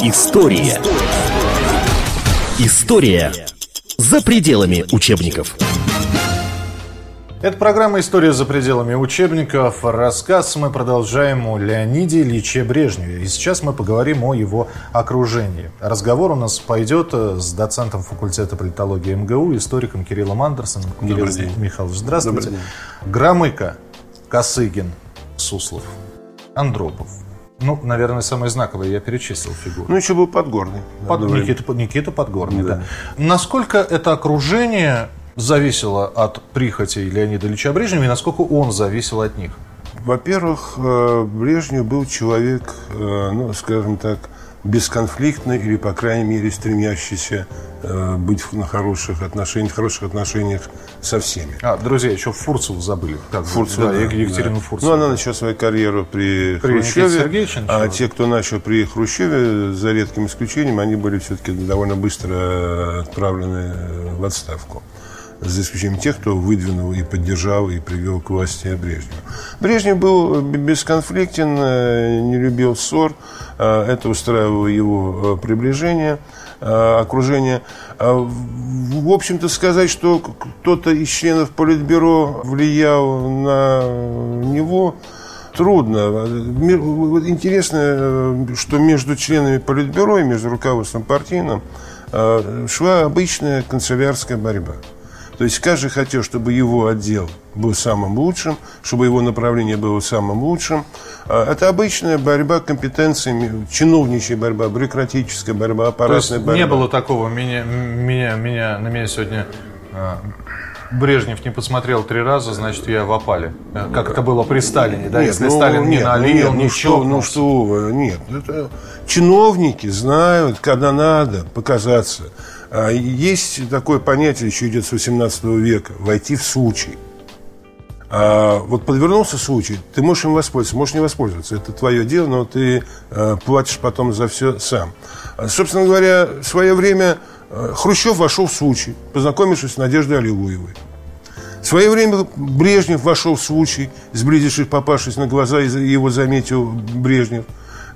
История. История за пределами учебников. Это программа «История за пределами учебников». Рассказ мы продолжаем о Леониде Ильиче Брежневе. И сейчас мы поговорим о его окружении. Разговор у нас пойдет э, с доцентом факультета политологии МГУ, историком Кириллом Андерсоном. Добрый Кирилл день. Михайлович, здравствуйте. Добрый день. Громыко, Косыгин, Суслов, Андропов. Ну, наверное, самые знаковые я перечислил фигуры. Ну, еще был Подгорный. Под-. Никита, Никита Подгорный, да. Да. Насколько это окружение зависело от прихоти Леонида Ильича Брежнева и насколько он зависел от них? Во-первых, э, Брежнев был человек, э, ну, скажем так, бесконфликтный или, по крайней мере, стремящийся э, быть на хороших отношениях, хороших отношениях со всеми. А, друзья, еще Фурцеву забыли. Как? Фурцева, да, Екатерину да. Фурцеву. Ну, она начала свою карьеру при, При Хрущеве, а те, кто начал при Хрущеве, за редким исключением, они были все-таки довольно быстро отправлены в отставку. За исключением тех, кто выдвинул и поддержал, и привел к власти Брежнева. Брежнев был бесконфликтен, э, не любил ссор. э, Это устраивало его э, приближение, окружение. А В общем-то, сказать, что кто-то из членов Политбюро влиял на него, трудно. Интересно, что между членами Политбюро и между руководством партийным шла обычная канцелярская борьба. То есть каждый хотел, чтобы его отдел был самым лучшим, чтобы его направление было самым лучшим. А Это обычная борьба компетенциями, чиновничья борьба, бюрократическая борьба, То есть аппаратная борьба. не было такого, меня, меня, меня, на меня сегодня э, Брежнев не посмотрел три раза, значит, я в опале. Э, Как это было при Сталине, да? Нет, Если ну, Сталин не нет, ну, налил, нет, не ну что, ну что вы, нет. Это чиновники знают, когда надо показаться. А Есть такое понятие, еще идет с 18 века, войти в случай. А вот подвернулся случай, ты можешь им воспользоваться, можешь не воспользоваться. Это твое дело, но ты э, платишь потом за все сам. А, собственно говоря, в свое время Хрущев вошел в случай, познакомившись с Надеждой Аллилуевой. В свое время Брежнев вошел в случай, сблизившись, попавшись на глаза, его заметил Брежнев.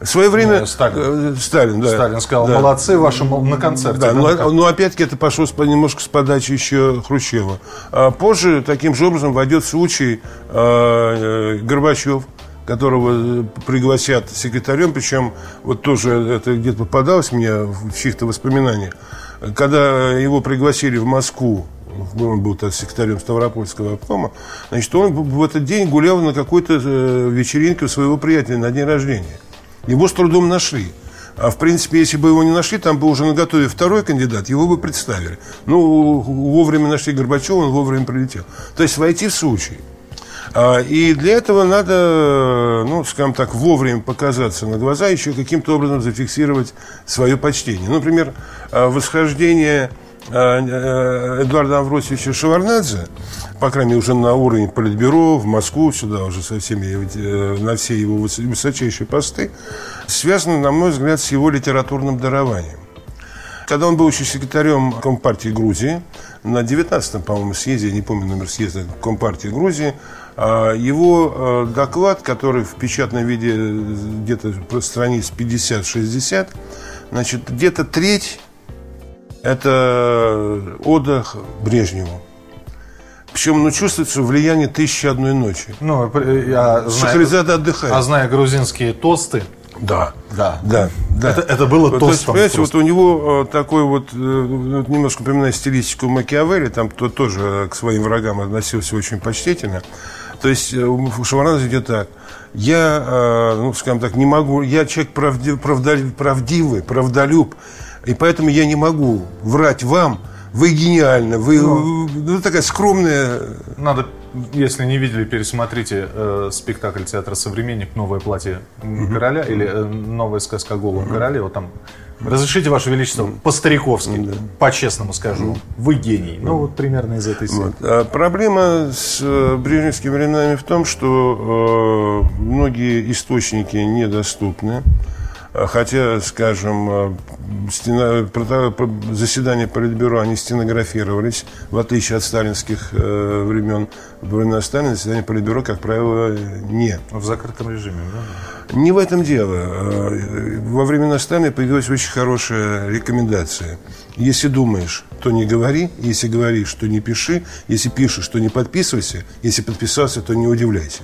В свое время... Ну, Сталин. э, Сталин, да. Сталин сказал, Да. молодцы ваши на концерте. Да, да, но, ну как? но опять-таки это пошло с- немножко с подачи еще Хрущева. А позже таким же образом войдет случай э, э, Горбачев, которого э, пригласят секретарем, причем вот тоже это где-то попадалось мне в чьих-то воспоминаниях, когда его пригласили в Москву, он был тогда секретарем Ставропольского обкома, значит, он в этот день гулял на какой-то вечеринке у своего приятеля на день рождения. Его с трудом нашли. А в принципе, если бы его не нашли, там был уже на готове второй кандидат, его бы представили. Ну, вовремя нашли Горбачева, он вовремя прилетел. То есть войти в случай. А, И для этого надо, ну, скажем так, вовремя показаться на глаза, еще каким-то образом зафиксировать свое почтение. Например, а, восхождение Эдуарда Амвросовича Шеварнадзе, по крайней мере, уже на уровне Политбюро, в Москву, сюда уже со всеми, э, на все его выс- высочайшие посты, связано, на мой взгляд, с его литературным дарованием. Когда он был еще секретарем Компартии Грузии, на 19-м, по-моему, съезде, я не помню номер съезда Компартии Грузии, его э, доклад, который в печатном виде э, где-то страниц 50-60, значит, где-то треть это ода Брежневу. Причем, ну, чувствуется влияние «Тысячи одной ночи». Ну, э, я знаю, Шахрезада отдыхает. а зная грузинские тосты, Да. Да. Да, да. Это- это было Вот, то есть, тостом понимаете, просто. вот у него э, такой вот, э, ну, немножко напоминает стилистику Макиавелли, там кто тоже к своим врагам относился очень почтительно. То есть у Шеварнадзе идет так. Я, ну, скажем так, не могу, я человек правди- правда- правдивый, правдолюб, и поэтому я не могу врать вам, вы гениальны, вы, ну, такая скромная надо, если не видели, пересмотрите э, спектакль театра «Современник. Новое платье короля» или э, «Новая сказка о голом короле». Вот там Разрешите, Ваше Величество, по-стариковски, по-честному скажу, вы гений. Ну, вот примерно из этой серии. Вот. А проблема с э, брежневскими временами в том, что э, многие источники недоступны. А, Хотя, скажем, э, стена, заседания Политбюро, они стенографировались, в отличие от сталинских э, времен. Во времена Сталина заседания Политбюро, как правило, нет. В закрытом режиме, да? Не в этом дело. Э, Во времена Сталина появилась очень хорошая рекомендация. Если думаешь, то не говори. Если говоришь, то не пиши. Если пишешь, то не подписывайся. Если подписался, то не удивляйся.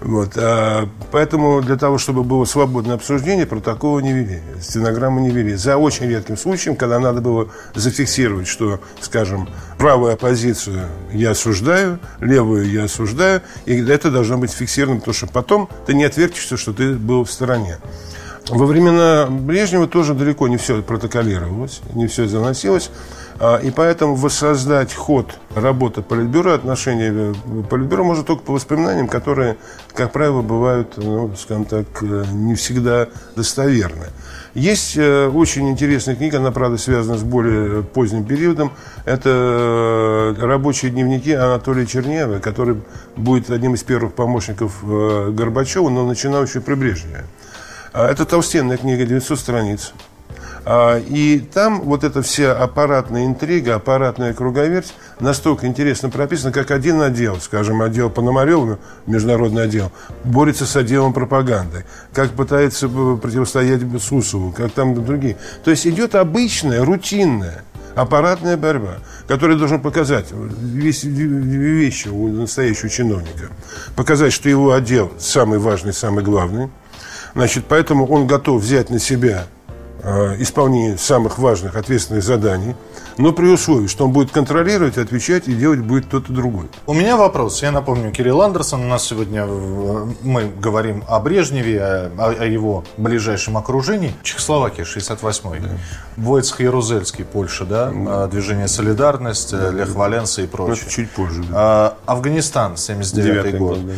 Вот. А поэтому для того, чтобы было свободное обсуждение, протоколы не вели, стенограммы не вели. За очень редким случаем, когда надо было зафиксировать, что, скажем, правую оппозицию я осуждаю, левую я осуждаю, и это должно быть фиксировано, потому что потом ты не отвертишься, что ты был в стороне. Во времена Брежнева тоже далеко не все протоколировалось, не все заносилось. А, И поэтому воссоздать ход работы Политбюро, отношения э, Политбюро можно только по воспоминаниям, которые, как правило, бывают, ну, скажем так, э, не всегда достоверны. Есть э, очень интересная книга, она, правда, связана с более поздним периодом. Это э, рабочие дневники Анатолия Чернеева, который будет одним из первых помощников э, Горбачева, но начинал еще при Брежневе. А, Это толстенная книга, 900 страниц. А, И там вот эта вся аппаратная интрига, аппаратная круговерть настолько интересно прописана, как один отдел, скажем, отдел Пономареву, международный отдел, борется с отделом пропаганды, как пытается э, противостоять Сусову, как там другие. То есть идет обычная, рутинная аппаратная борьба, которая должен показать весь- вещи у настоящего чиновника. Показать, что его отдел самый важный, самый главный. Значит, поэтому он готов взять на себя э, исполнение самых важных ответственных заданий, но при условии, что он будет контролировать, отвечать и делать будет кто-то другой. У меня вопрос. Я напомню, Кирилл Андерсон. У нас сегодня э, мы говорим о Брежневе, о, о- его ближайшем окружении. Чехословакия, 68-й. Войцех Ярузельский, Польша, да? А, Движение «Солидарность», э, Лех Валенса и Но прочее. это чуть позже. да. Афганистан, 79-й Девятый год. год, да.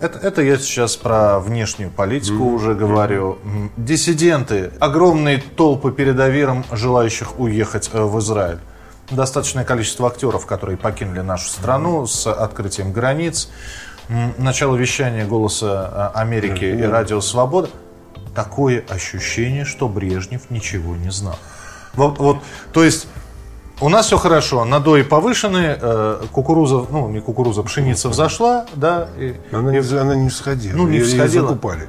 Это, это я сейчас про внешнюю политику уже говорю. М, Диссиденты. Огромные толпы перед Авиром, желающих уехать э, в Израиль. Достаточное количество актеров, которые покинули нашу страну с открытием границ. Начало вещания «Голоса э, Америки» и «Радио Свобода». Такое ощущение, что Брежнев ничего не знал. Вот, вот, то есть у нас все хорошо, надои повышены, э, кукуруза, ну не кукуруза, пшеница взошла, да, и, Она, и не, она не всходила. Ну, не всходила. закупали.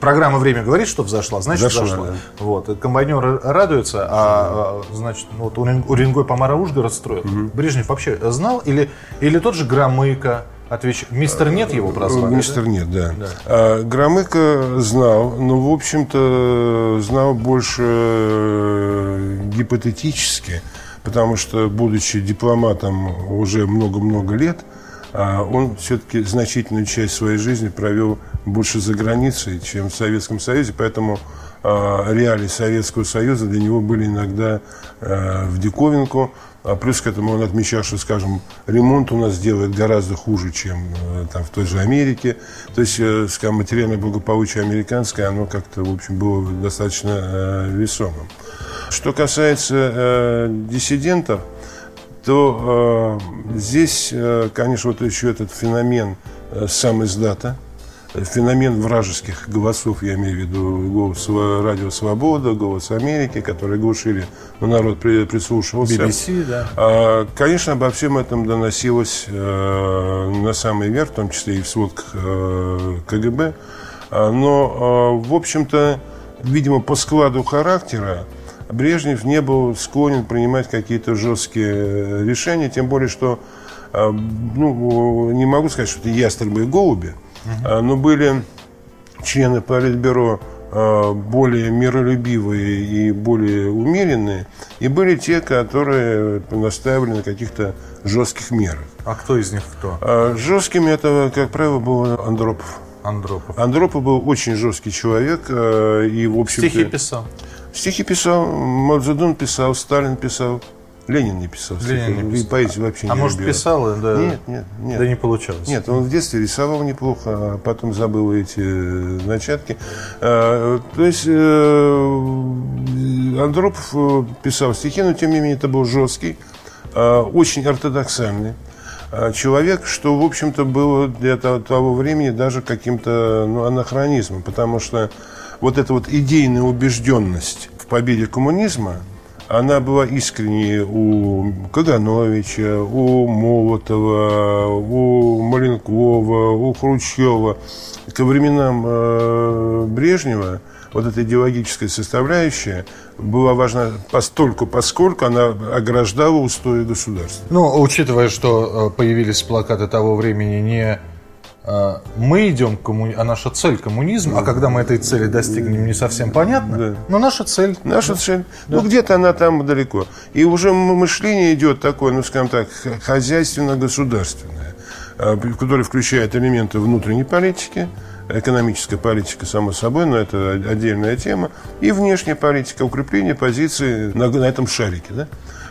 программа «Время говорит», что взошла, значит Взошла, взошла. да. Вот, и комбайнеры радуются, а, а, значит, ну, вот Урен- Уренгой Помара Ужгород строят. Брежнев вообще знал или, или тот же Громыко отвечает? Мистер Нет его прозвали? Мистер да? нет, да. А, Громыко знал, но, в общем-то, знал больше э, гипотетически, потому что, будучи дипломатом уже много-много лет, а, он все-таки значительную часть своей жизни провел больше за границей, чем в Советском Союзе, поэтому а, реалии Советского Союза для него были иногда э, в диковинку. А плюс к этому он отмечал, что, скажем, ремонт у нас делает гораздо хуже, чем э, там, в той же Америке. То есть, э, скажем, материальное благополучие американское, оно как-то, в общем, было достаточно э, весомым. Что касается э, диссидентов, то э, здесь, э, конечно, вот еще этот феномен э, сам издата, э, феномен вражеских голосов, я имею в виду голос Радио Свобода, голос Америки, которые глушили, но народ при- прислушивался. BBC, да. А, Конечно, обо всем этом доносилось э, на самый верх, в том числе и в сводках э, КГБ. А, Но, э, в общем-то, видимо, по складу характера Брежнев не был склонен принимать какие-то жесткие э, решения, тем более, что, э, ну, не могу сказать, что это ястребы и голуби, а, но были члены Политбюро более миролюбивые и более умеренные, и были те, которые настаивали на каких-то жестких мерах. А кто из них кто? А Жестким это, как правило, был Андропов. Андропов. Андропов был очень жесткий человек, и, в общем Стихи писал. Стихи писал, Мавзудун писал, Сталин писал, Ленин не писал. Ленин стихи. не И писал. поэзию вообще А не может любил. писал, да? Нет, нет, нет. Да не получалось. Нет, он в детстве рисовал неплохо, а потом забыл эти э, начатки. А, То есть э, Андропов э, писал стихи, но тем не менее это был жесткий, а, очень ортодоксальный а, человек, что, в общем-то, было для то- того времени даже каким-то ну, анахронизмом, потому что вот эта вот идейная убежденность в победе коммунизма, она была искренней у Кагановича, у Молотова, у Маленкова, у Хрущева. Ко временам э, Брежнева вот эта идеологическая составляющая была важна постольку, поскольку она ограждала устои государства. Ну, учитывая, что э, появились плакаты того времени не мы идем к коммунизму, а наша цель коммунизм, а когда мы этой цели достигнем, не совсем понятно, Да. но наша цель. Наша цель. Ну, где-то она там далеко. И уже мышление идет такое, ну, скажем так, хозяйственно-государственное, э, которое включает элементы внутренней политики, экономическая политика, само собой, но это отдельная тема, и внешняя политика, укрепление позиции на, на этом шарике. Да?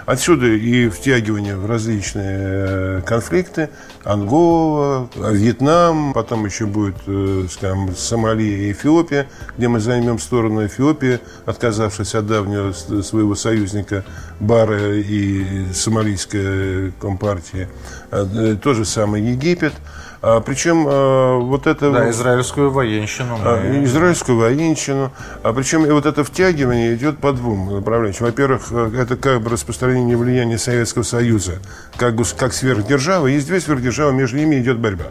Отсюда и втягивание в различные э, конфликты. Ангола, Вьетнам, потом еще будет, э, скажем, Сомали и Эфиопия, где мы займем сторону Эфиопии, отказавшись от давнего своего союзника Бара и сомалийской компартии. Э, То же самое Египет. А, Причем э, вот это... Да, израильскую военщину. А, мы- израильскую военщину. А причем и вот это втягивание идет по двум направлениям. Во-первых, э, это как бы распространение влияния Советского Союза как, как сверхдержавы. Есть две сверхдержавы, между ними идет борьба.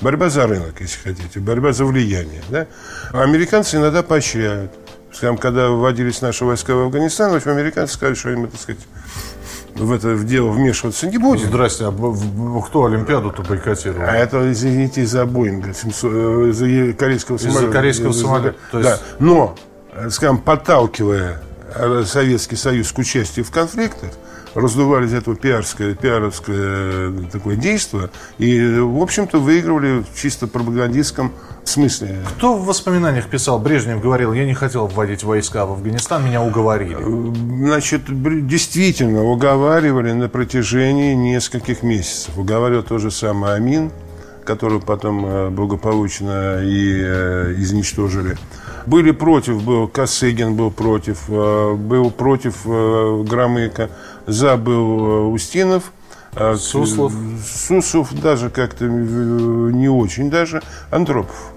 Борьба за рынок, если хотите, борьба за влияние. Да? А американцы иногда поощряют. Скажем, когда вводились наши войска в Афганистан, в общем, американцы сказали, что им, так сказать, в это в дело вмешиваться не будем. Здрасте, а кто Олимпиаду-то бойкотировал? А это, извините, из-за Боинга, 700, э, из-за корейского Из-за самолета. корейского Из-за- самолета, то Да. есть- Но, э, скажем, подталкивая э, Советский Союз к участию в конфликтах, раздували из этого пиарское, пиаровское э, такое действие и, э, в общем-то, выигрывали в чисто пропагандистском смысле. Кто в воспоминаниях писал? Брежнев говорил, я не хотел вводить войска в Афганистан, меня уговорили. Значит, бр- действительно уговаривали на протяжении нескольких месяцев. Уговаривал то же самое Амин, которого потом э, благополучно и э, изничтожили. Были против, был Косыгин был против, э, был против э, Громыка, за был э, Устинов. э, Суслов. Суслов даже как-то не очень даже. Андропов.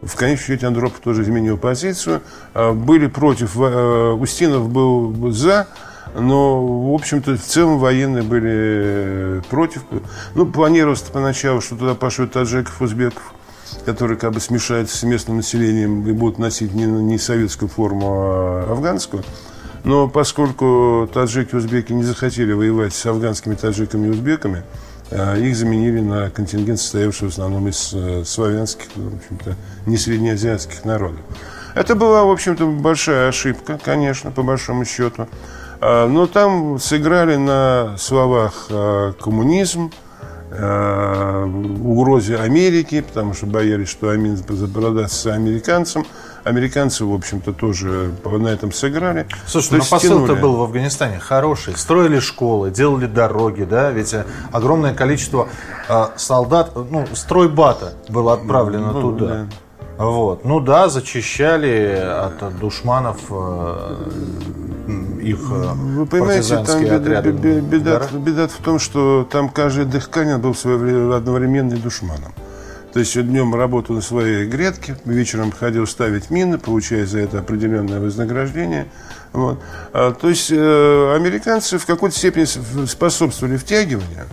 В конечном счете Андропов тоже изменил позицию. А, Были против, Устинов был за, но, в общем-то, в целом военные были против. Ну, планировалось поначалу, что туда пошлют таджиков, узбеков, которые как бы смешаются с местным населением и будут носить не, не советскую форму, а афганскую. Но поскольку таджики и узбеки не захотели воевать с афганскими таджиками и узбеками, а, их заменили на контингент, состоявший в основном из э, славянских, в общем-то, не среднеазиатских народов. Это была, в общем-то, большая ошибка, конечно, по большому счету. А, Но там сыграли на словах а, коммунизм, угрозе Америки, потому что боялись, что Амин продастся американцам. Американцы, в общем-то, тоже на этом сыграли. Слушай, То ну посыл-то был в Афганистане хороший. Строили школы, делали дороги, да, ведь э, огромное количество э, солдат, э, ну, стройбата было отправлено Ну, туда. да. Вот. Ну да, зачищали от, душманов э, их э, Вы понимаете, там беда, беда, беда в том, что там каждый дыхканин был одновременно и душманом. То есть днем работал на своей грядке, вечером ходил ставить мины, получая за это определенное вознаграждение. Вот. А, то есть э, американцы в какой-то степени способствовали втягиванию,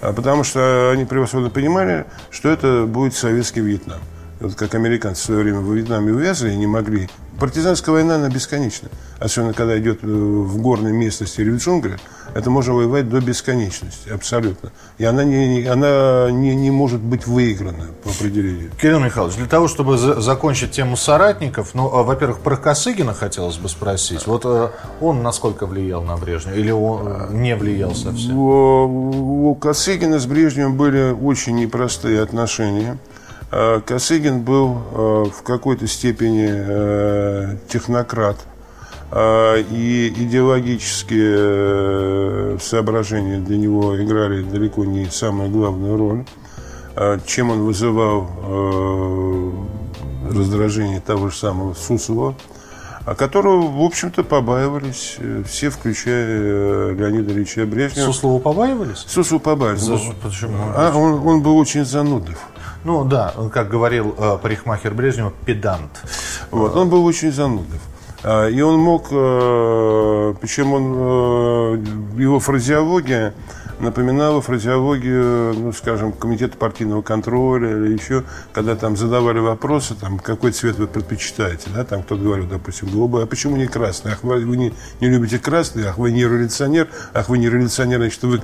а, потому что они превосходно понимали, что это будет советский Вьетнам. Вот как американцы в свое время во Вьетнаме увязли и не могли. Партизанская война, она бесконечна. Особенно, когда идет э, в горной местности или в джунглях, это можно воевать до бесконечности, абсолютно. И она не, она не, не может быть выиграна по определению. Кирилл Михайлович, для того, чтобы за- закончить тему соратников, ну, а, во-первых, про Косыгина хотелось бы спросить. Вот э, он насколько влиял на Брежнева? Или он э, не влиял совсем? У, у Косыгина с Брежневым были очень непростые отношения. А, Косыгин был э, в какой-то степени э, технократ. И идеологические э, соображения для него играли далеко не самую главную роль. Чем он вызывал э, раздражение того же самого Суслова, а которого, в общем-то, побаивались э, все, включая э, Леонида Ильича Брежнева. Суслову побаивались? Суслов побаивались. За- почему? А, он, он был очень занудлив. Ну да, он, как говорил э, парикмахер Брежнева, педант. Вот, он был очень занудлив. А, И он мог, э, причем он, э, его фразеология напоминала фразеологию, ну, скажем, комитета партийного контроля или еще, когда там задавали вопросы, там, какой цвет вы предпочитаете, да, там кто-то говорил, допустим, голубой, а почему не красный? Ах, вы не, не любите красный, ах, вы не революционер, ах, вы не революционер, значит, вы,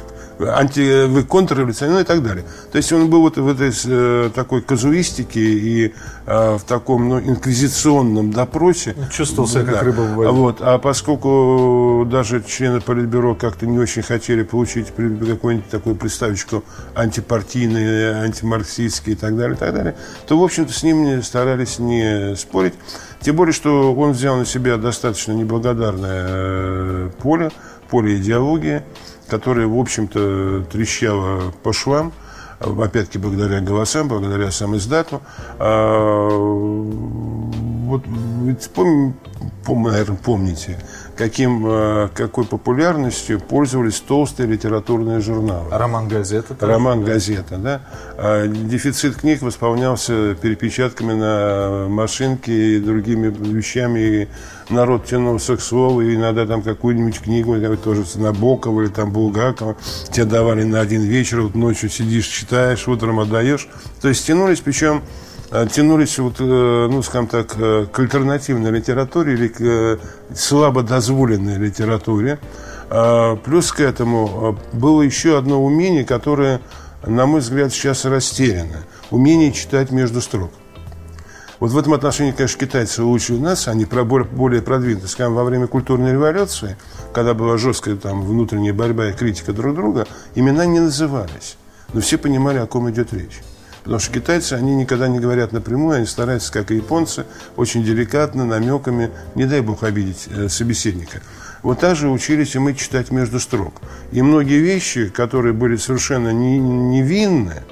анти, вы контрреволюционер, ну и так далее. То есть он был вот в этой э, такой казуистике и э, в таком, ну, инквизиционном допросе. Чувствовал себя как рыба в воде. Вот. А поскольку даже члены Политбюро как-то не очень хотели получить какую-нибудь такую приставочку антипартийные, антимарксистские и так далее, и так далее, то, в общем-то, с ним старались не спорить. Тем более, что он взял на себя достаточно неблагодарное э, поле, поле идеологии, которое, в общем-то, трещало по швам, опять-таки благодаря голосам, благодаря сам издату. А, вот ведь пом- пом- наверное, помните, каким, э, какой популярностью пользовались толстые литературные журналы. Роман газета. тоже. Роман «Газета», да. А Дефицит книг восполнялся перепечатками на машинке и другими вещами. И народ тянулся к слову, и иногда там какую-нибудь книгу, тоже Набокова или там Булгакова, тебе давали на один вечер, вот ночью сидишь, читаешь, утром отдаешь. То есть тянулись, причем тянулись, вот, э, ну, скажем так, э, к альтернативной литературе или к э, слабо дозволенной литературе. А, Плюс к этому а, было еще одно умение, которое, на мой взгляд, сейчас растеряно. Умение читать между строк. Вот в этом отношении, конечно, китайцы лучше нас, они более продвинуты. Скажем, во время культурной революции, когда была жесткая там, внутренняя борьба и критика друг друга, имена не назывались. Но все понимали, о ком идет речь. Потому что китайцы, они никогда не говорят напрямую, они стараются, как и японцы, очень деликатно, намеками, не дай бог обидеть э, собеседника. Вот так же учились и мы читать между строк. И многие вещи, которые были совершенно не- невинны,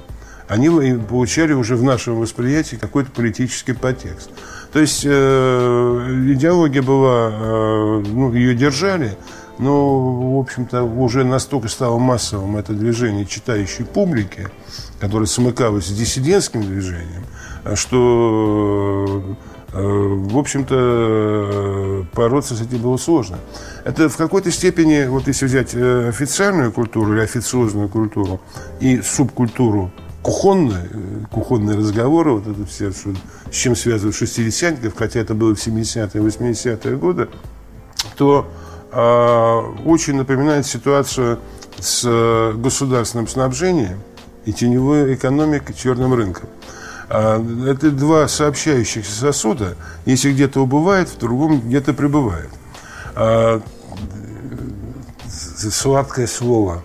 они получали уже в нашем восприятии какой-то политический подтекст. То есть э, идеология была, э, ну, ее держали, но, в общем-то, уже настолько стало массовым это движение читающей публики, которое смыкалось с диссидентским движением, что, э, в общем-то, бороться с этим было сложно. Это в какой-то степени, вот если взять э, официальную культуру или официозную культуру и субкультуру кухонные, э, кухонные разговоры, вот это все, что, с чем связывают шестидесятников, хотя это было в 70-е, 80-е годы, то очень напоминает ситуацию с э, государственным снабжением и теневой экономикой, черным рынком. А, это два сообщающихся сосуда. Если где-то убывает, в другом где-то прибывает. А, э, сладкое слово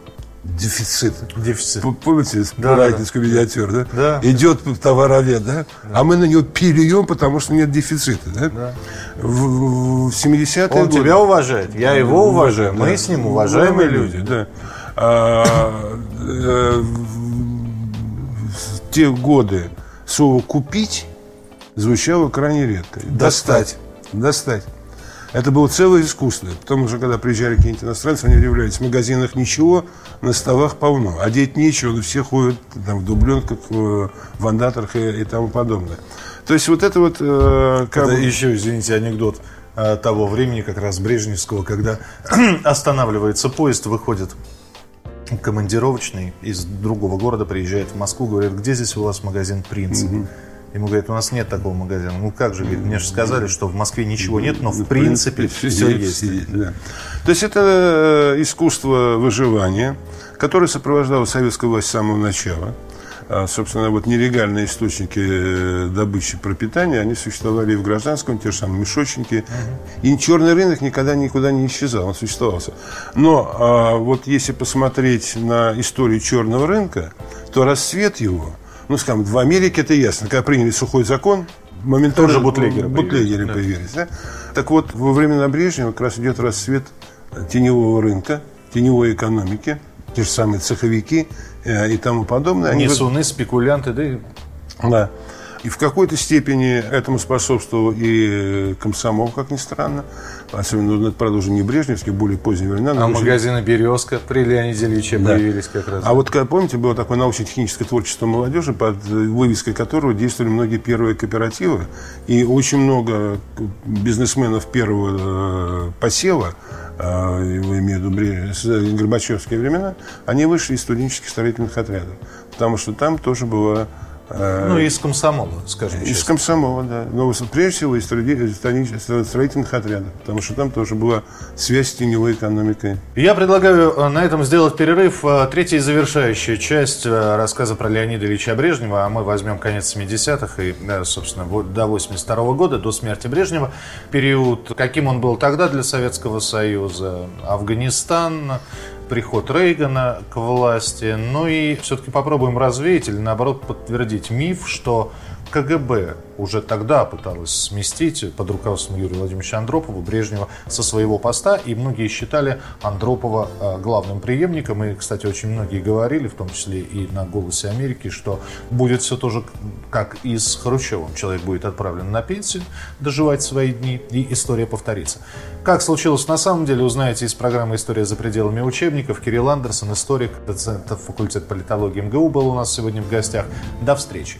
дефицит. Дефицит. Помните Да, Баранинскую миниатюру, да? Да. Идет товаровед, да? А мы на него перейем, потому что нет дефицита, да? В, в 70-е Он годы. тебя уважает, я его уважаю, мы Да. с ним уважаемые люди. да. А, э, в те годы слово «купить» звучало крайне редко. Достать. Достать. Это было целое искусство. Потому что, когда приезжали какие-нибудь иностранцы, они удивлялись, в магазинах ничего, на столах полно. Одеть нечего, но все ходят там, в дубленках, в вандаторах и, и тому подобное. То есть вот это вот... э, как Это еще, извините, анекдот э, того времени, как раз Брежневского, когда останавливается поезд, выходит командировочный из другого города, приезжает в Москву, говорит, где здесь у вас магазин «Принцип»? Ему говорят, у нас нет такого магазина. Ну как же, говорит, мне же сказали, что в Москве ничего нет, но в принципе все есть. да. То есть это э, искусство выживания, которое сопровождало советскую власть с самого начала. А, собственно, вот нелегальные источники э, добычи пропитания, они существовали и в гражданском, те же самые мешочники. И черный рынок никогда никуда не исчезал, он существовал. Но а, вот если посмотреть на историю черного рынка, то расцвет его, ну, скажем, в Америке это ясно, когда приняли сухой закон, моментально Тоже бутлегеры бутлегеры появились. да. Так вот, во времена Брежнева как раз идет расцвет теневого рынка, теневой экономики, те же самые цеховики э, и тому подобное. Они Несуны, спекулянты, да и да. И в какой-то степени этому способствовал и комсомол, как ни странно. Особенно, ну, это, правда, уже не брежневские, более поздние времена. А уже... магазины «Березка» при Леониде Ильиче да. появились как раз. А вот, помните, было такое научно-техническое творчество молодежи, под вывеской которого действовали многие первые кооперативы. И очень много бизнесменов первого э, посева я имею в виду Горбачевские времена, они вышли из студенческих строительных отрядов. Потому что там тоже была Э, ну, из комсомола, скажем Из честно. комсомола, да. Но прежде всего из строительных отрядов, потому что там тоже была связь с теневой экономикой. Я предлагаю э, на этом сделать перерыв. Э, третья и завершающая часть рассказа про Леонида Ильича Брежнева, а мы возьмем конец 70-х и, собственно, до 82 -го года, до смерти Брежнева, период, каким он был тогда для Советского Союза, Афганистан, приход Рейгана к власти. Ну и все-таки попробуем развеять или наоборот подтвердить миф, что КГБ уже тогда пыталась сместить под руководством Юрия Владимировича Андропова Брежнева со своего поста, и многие считали Андропова э, главным преемником. И, кстати, очень многие говорили, в том числе и на «Голосе Америки», что будет все тоже как и с Хрущевым. Человек будет отправлен на пенсию, доживать свои дни, и история повторится. Как случилось на самом деле, узнаете из программы «История за пределами учебников». Кирилл Андерсон, историк, доцент факультета политологии МГУ, был у нас сегодня в гостях. До встречи.